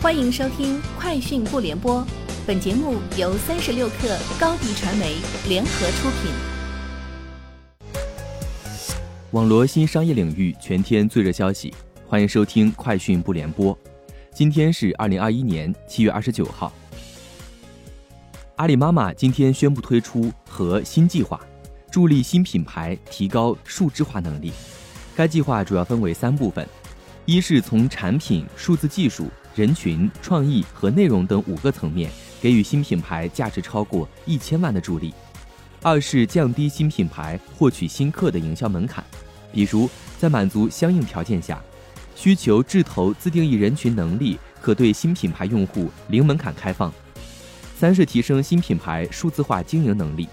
欢迎收听《快讯不联播》，本节目由三十六克高低传媒联合出品。网罗新商业领域全天最热消息，欢迎收听《快讯不联播》。今天是二零二一年七月二十九号。阿里妈妈今天宣布推出和新计划，助力新品牌提高数字化能力。该计划主要分为三部分：一是从产品、数字技术。人群、创意和内容等五个层面，给予新品牌价值超过一千万的助力。二是降低新品牌获取新客的营销门槛，比如在满足相应条件下，需求智投自定义人群能力可对新品牌用户零门槛开放。三是提升新品牌数字化经营能力，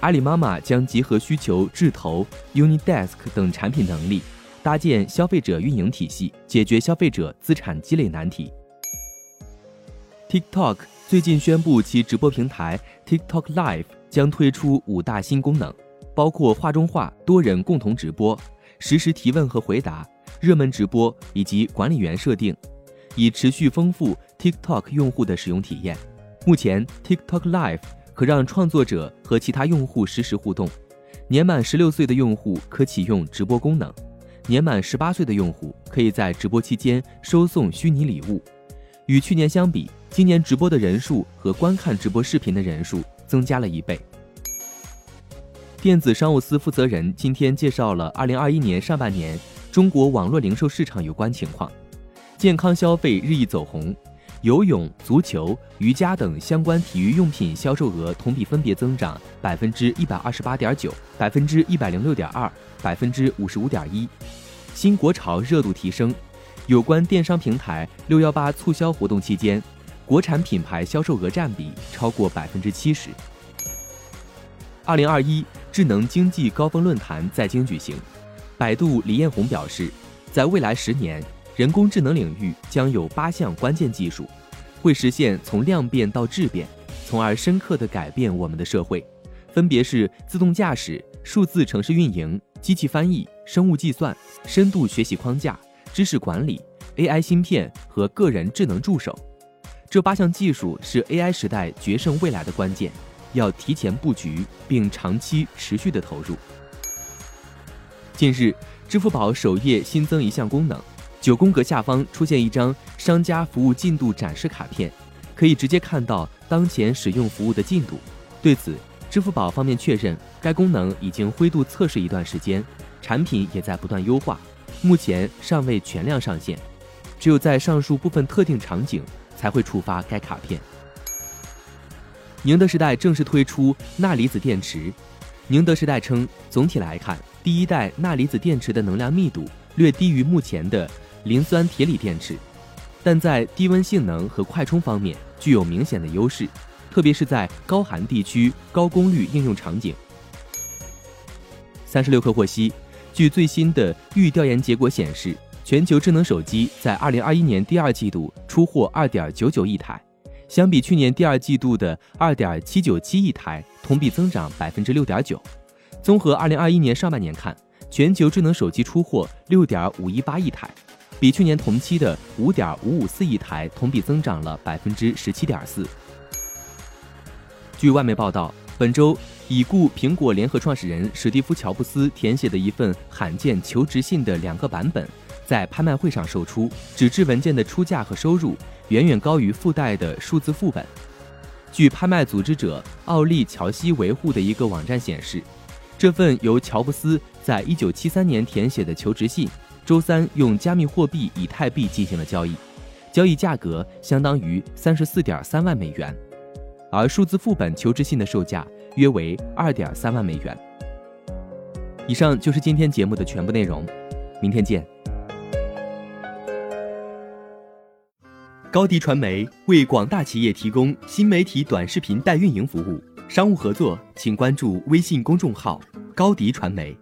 阿里妈妈将结合需求智投、Unidesk 等产品能力。搭建消费者运营体系，解决消费者资产积累难题。TikTok 最近宣布，其直播平台 TikTok Live 将推出五大新功能，包括画中画、多人共同直播、实时提问和回答、热门直播以及管理员设定，以持续丰富 TikTok 用户的使用体验。目前，TikTok Live 可让创作者和其他用户实时互动，年满十六岁的用户可启用直播功能。年满十八岁的用户可以在直播期间收送虚拟礼物。与去年相比，今年直播的人数和观看直播视频的人数增加了一倍。电子商务司负责人今天介绍了二零二一年上半年中国网络零售市场有关情况：健康消费日益走红。游泳、足球、瑜伽等相关体育用品销售额同比分别增长百分之一百二十八点九、百分之一百零六点二、百分之五十五点一。新国潮热度提升，有关电商平台六幺八促销活动期间，国产品牌销售额占比超过百分之七十。二零二一智能经济高峰论坛在京举行，百度李彦宏表示，在未来十年。人工智能领域将有八项关键技术，会实现从量变到质变，从而深刻地改变我们的社会。分别是自动驾驶、数字城市运营、机器翻译、生物计算、深度学习框架、知识管理、AI 芯片和个人智能助手。这八项技术是 AI 时代决胜未来的关键，要提前布局并长期持续的投入。近日，支付宝首页新增一项功能。九宫格下方出现一张商家服务进度展示卡片，可以直接看到当前使用服务的进度。对此，支付宝方面确认，该功能已经灰度测试一段时间，产品也在不断优化，目前尚未全量上线，只有在上述部分特定场景才会触发该卡片。宁德时代正式推出钠离子电池。宁德时代称，总体来看，第一代钠离子电池的能量密度略低于目前的。磷酸铁锂电池，但在低温性能和快充方面具有明显的优势，特别是在高寒地区高功率应用场景。三十六氪获悉，据最新的预调研结果显示，全球智能手机在二零二一年第二季度出货二点九九亿台，相比去年第二季度的二点七九七亿台，同比增长百分之六点九。综合二零二一年上半年看，全球智能手机出货六点五一八亿台。比去年同期的五点五五四亿台同比增长了百分之十七点四。据外媒报道，本周已故苹果联合创始人史蒂夫·乔布斯填写的一份罕见求职信的两个版本在拍卖会上售出，纸质文件的出价和收入远远高于附带的数字副本。据拍卖组织者奥利·乔西维护的一个网站显示，这份由乔布斯在一九七三年填写的求职信。周三用加密货币以太币进行了交易，交易价格相当于三十四点三万美元，而数字副本求职信的售价约为二点三万美元。以上就是今天节目的全部内容，明天见。高迪传媒为广大企业提供新媒体短视频代运营服务，商务合作请关注微信公众号高迪传媒。